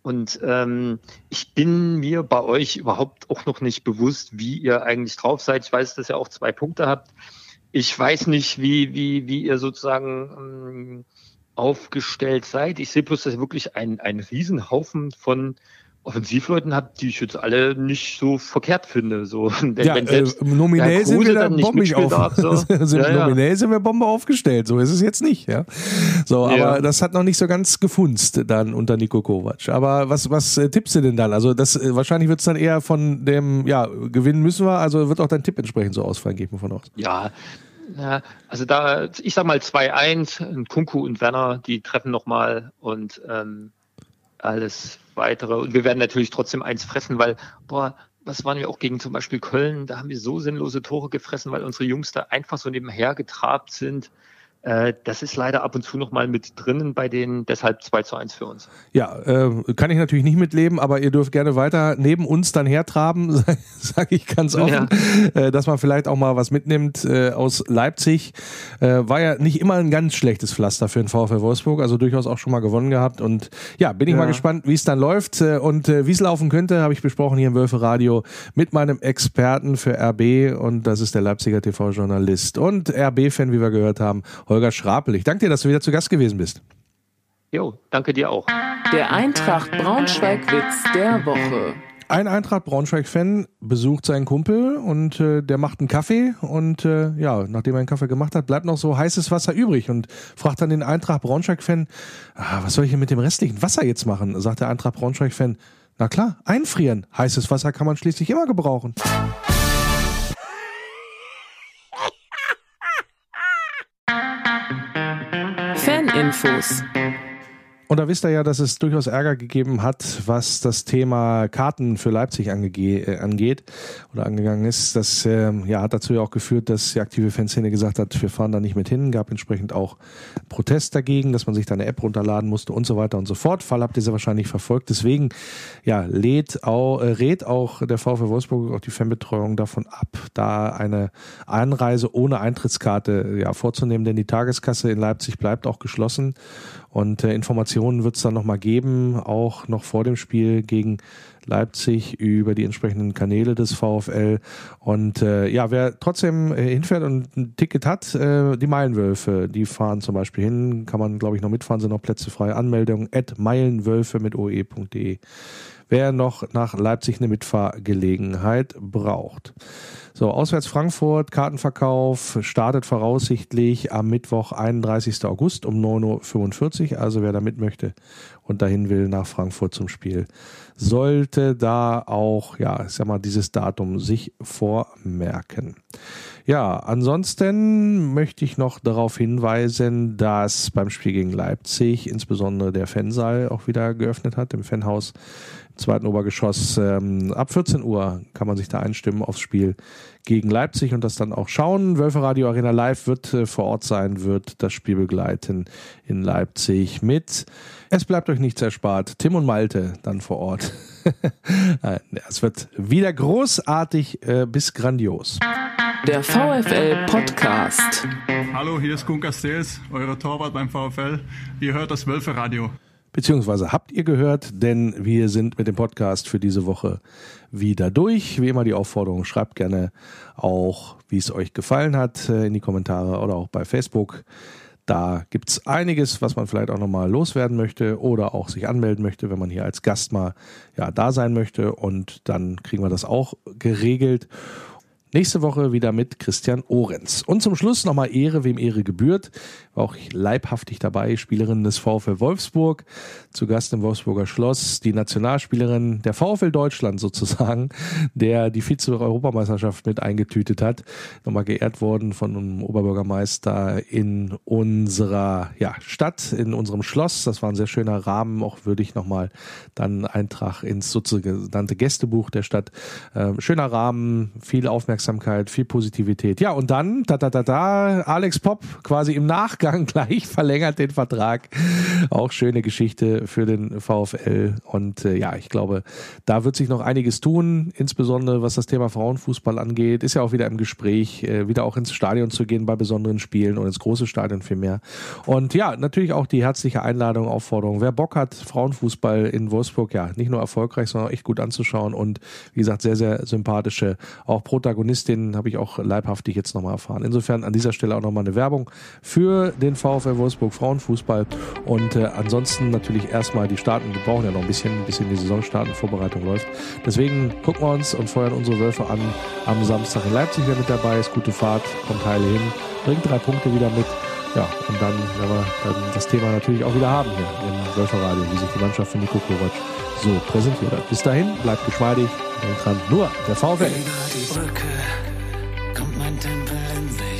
Und ähm, ich bin mir bei euch überhaupt auch noch nicht bewusst, wie ihr eigentlich drauf seid. Ich weiß, dass ihr auch zwei Punkte habt. Ich weiß nicht, wie, wie, wie ihr sozusagen ähm, aufgestellt seid. Ich sehe bloß, dass ihr wirklich ein, ein Riesenhaufen von Offensivleuten habt, die ich jetzt alle nicht so verkehrt finde. So, wenn, ja, wenn äh, nominell sind wir dann bombig auf. Darf, so. sind, ja, nominell sind wir Bombe aufgestellt. So ist es jetzt nicht. Ja, so, aber das hat noch nicht so ganz gefunzt dann unter Nico Kovac. Aber was was äh, tippst du denn dann? Also das äh, wahrscheinlich wird es dann eher von dem ja gewinnen müssen wir. Also wird auch dein Tipp entsprechend so ausfallen, gehe ich mal von aus. Ja. Ja, also da, ich sag mal 2-1, Kunku und Werner, die treffen nochmal und ähm, alles weitere. Und wir werden natürlich trotzdem eins fressen, weil, boah, was waren wir auch gegen zum Beispiel Köln? Da haben wir so sinnlose Tore gefressen, weil unsere Jungs da einfach so nebenher getrabt sind. Äh, das ist leider ab und zu noch mal mit drinnen bei denen, deshalb 2 zu 1 für uns. Ja, äh, kann ich natürlich nicht mitleben, aber ihr dürft gerne weiter neben uns dann hertraben, sage ich ganz offen, ja. äh, dass man vielleicht auch mal was mitnimmt äh, aus Leipzig. Äh, war ja nicht immer ein ganz schlechtes Pflaster für den VfL Wolfsburg, also durchaus auch schon mal gewonnen gehabt und ja, bin ich ja. mal gespannt, wie es dann läuft äh, und wie es laufen könnte, habe ich besprochen hier im Wölfe Radio mit meinem Experten für RB und das ist der Leipziger TV-Journalist und RB-Fan, wie wir gehört haben, Holger Schrapel. Ich danke dir, dass du wieder zu Gast gewesen bist. Jo, danke dir auch. Der Eintracht Braunschweig-Witz der Woche. Ein Eintracht Braunschweig-Fan besucht seinen Kumpel und äh, der macht einen Kaffee und äh, ja, nachdem er einen Kaffee gemacht hat, bleibt noch so heißes Wasser übrig und fragt dann den Eintracht Braunschweig-Fan, ah, was soll ich denn mit dem restlichen Wasser jetzt machen? Sagt der Eintracht Braunschweig-Fan, na klar, einfrieren. Heißes Wasser kann man schließlich immer gebrauchen. Infos. Und da wisst ihr ja, dass es durchaus Ärger gegeben hat, was das Thema Karten für Leipzig äh, angeht oder angegangen ist. Das ähm, ja, hat dazu ja auch geführt, dass die aktive Fanszene gesagt hat, wir fahren da nicht mit hin. Gab entsprechend auch Protest dagegen, dass man sich da eine App runterladen musste und so weiter und so fort. Fall habt ihr sie wahrscheinlich verfolgt. Deswegen ja, lädt auch, äh, rät auch der VfW Wolfsburg, auch die Fanbetreuung davon ab, da eine Einreise ohne Eintrittskarte ja, vorzunehmen, denn die Tageskasse in Leipzig bleibt auch geschlossen. Und äh, Informationen wird es dann nochmal geben, auch noch vor dem Spiel gegen Leipzig über die entsprechenden Kanäle des VfL. Und äh, ja, wer trotzdem äh, hinfährt und ein Ticket hat, äh, die Meilenwölfe, die fahren zum Beispiel hin, kann man, glaube ich, noch mitfahren, sind noch Plätze frei. Anmeldung at meilenwölfe mit oe.de. Wer noch nach Leipzig eine Mitfahrgelegenheit braucht. So, auswärts Frankfurt, Kartenverkauf startet voraussichtlich am Mittwoch, 31. August um 9.45 Uhr. Also wer da mit möchte und dahin will nach Frankfurt zum Spiel, sollte da auch, ja, ich sag mal, dieses Datum sich vormerken. Ja, ansonsten möchte ich noch darauf hinweisen, dass beim Spiel gegen Leipzig insbesondere der Fansaal auch wieder geöffnet hat, im Fanhaus zweiten Obergeschoss. Ähm, ab 14 Uhr kann man sich da einstimmen aufs Spiel gegen Leipzig und das dann auch schauen. Wölfe Radio Arena Live wird äh, vor Ort sein, wird das Spiel begleiten in Leipzig mit. Es bleibt euch nichts erspart. Tim und Malte dann vor Ort. es wird wieder großartig äh, bis grandios. Der VfL Podcast. Hallo, hier ist Kun Castells, euer Torwart beim VfL. Ihr hört das Wölfe Radio. Beziehungsweise habt ihr gehört, denn wir sind mit dem Podcast für diese Woche wieder durch. Wie immer die Aufforderung, schreibt gerne auch, wie es euch gefallen hat, äh, in die Kommentare oder auch bei Facebook. Da gibt's einiges, was man vielleicht auch nochmal loswerden möchte oder auch sich anmelden möchte, wenn man hier als Gast mal ja, da sein möchte. Und dann kriegen wir das auch geregelt. Nächste Woche wieder mit Christian Orenz. Und zum Schluss nochmal Ehre, wem Ehre gebührt. War auch leibhaftig dabei, Spielerin des VfL Wolfsburg, zu Gast im Wolfsburger Schloss, die Nationalspielerin der VfL Deutschland sozusagen, der die Vize-Europameisterschaft mit eingetütet hat. Nochmal geehrt worden von einem Oberbürgermeister in unserer ja, Stadt, in unserem Schloss. Das war ein sehr schöner Rahmen, auch würdig nochmal dann Eintrag ins sogenannte Gästebuch der Stadt. Äh, schöner Rahmen, viel Aufmerksamkeit viel Positivität. Ja, und dann, da, da, da, da, Alex Popp quasi im Nachgang gleich verlängert den Vertrag. Auch schöne Geschichte für den VfL. Und äh, ja, ich glaube, da wird sich noch einiges tun, insbesondere was das Thema Frauenfußball angeht. Ist ja auch wieder im Gespräch, äh, wieder auch ins Stadion zu gehen bei besonderen Spielen und ins große Stadion vielmehr. Und ja, natürlich auch die herzliche Einladung, Aufforderung. Wer Bock hat, Frauenfußball in Wolfsburg, ja, nicht nur erfolgreich, sondern auch echt gut anzuschauen und wie gesagt, sehr, sehr sympathische, auch Protagonisten Protagonistin habe ich auch leibhaftig jetzt nochmal erfahren. Insofern an dieser Stelle auch nochmal eine Werbung für den VfL Wolfsburg Frauenfußball. Und äh, ansonsten natürlich erstmal die Starten. Wir brauchen ja noch ein bisschen, ein bisschen die Saisonstarten, Vorbereitung läuft. Deswegen gucken wir uns und feuern unsere Wölfe an am Samstag in Leipzig, wer mit dabei ist. Gute Fahrt, kommt heile hin, bringt drei Punkte wieder mit. Ja, und dann werden wir dann das Thema natürlich auch wieder haben hier im Wölferradio, wie sich die Mannschaft von Nico Kovac so präsentiert hat. Bis dahin, bleibt geschmeidig, denkt dran, nur der VfL. Über die Brücke kommt mein Tempel in Sicht, ein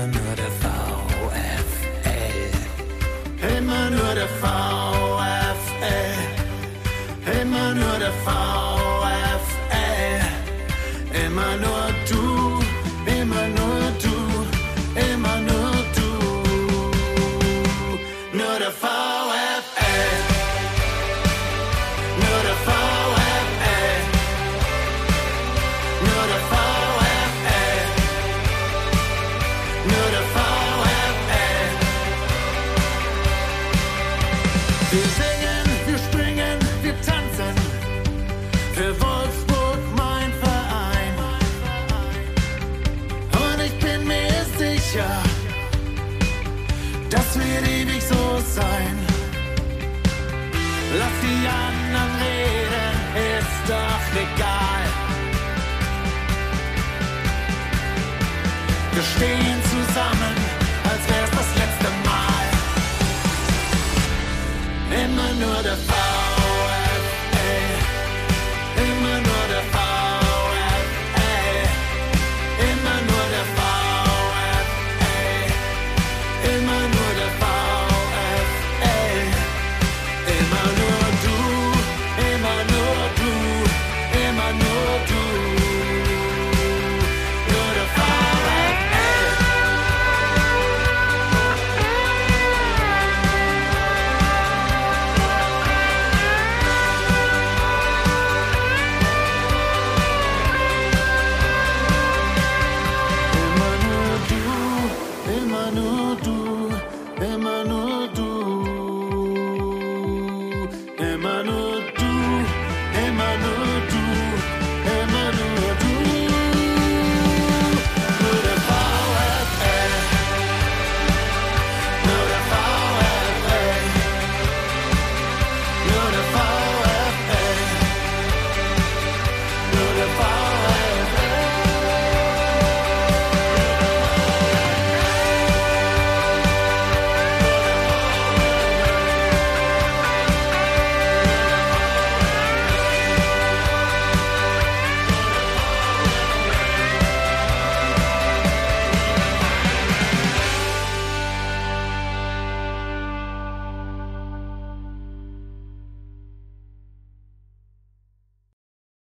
Immer nur der VfL. Immer nur der VfL.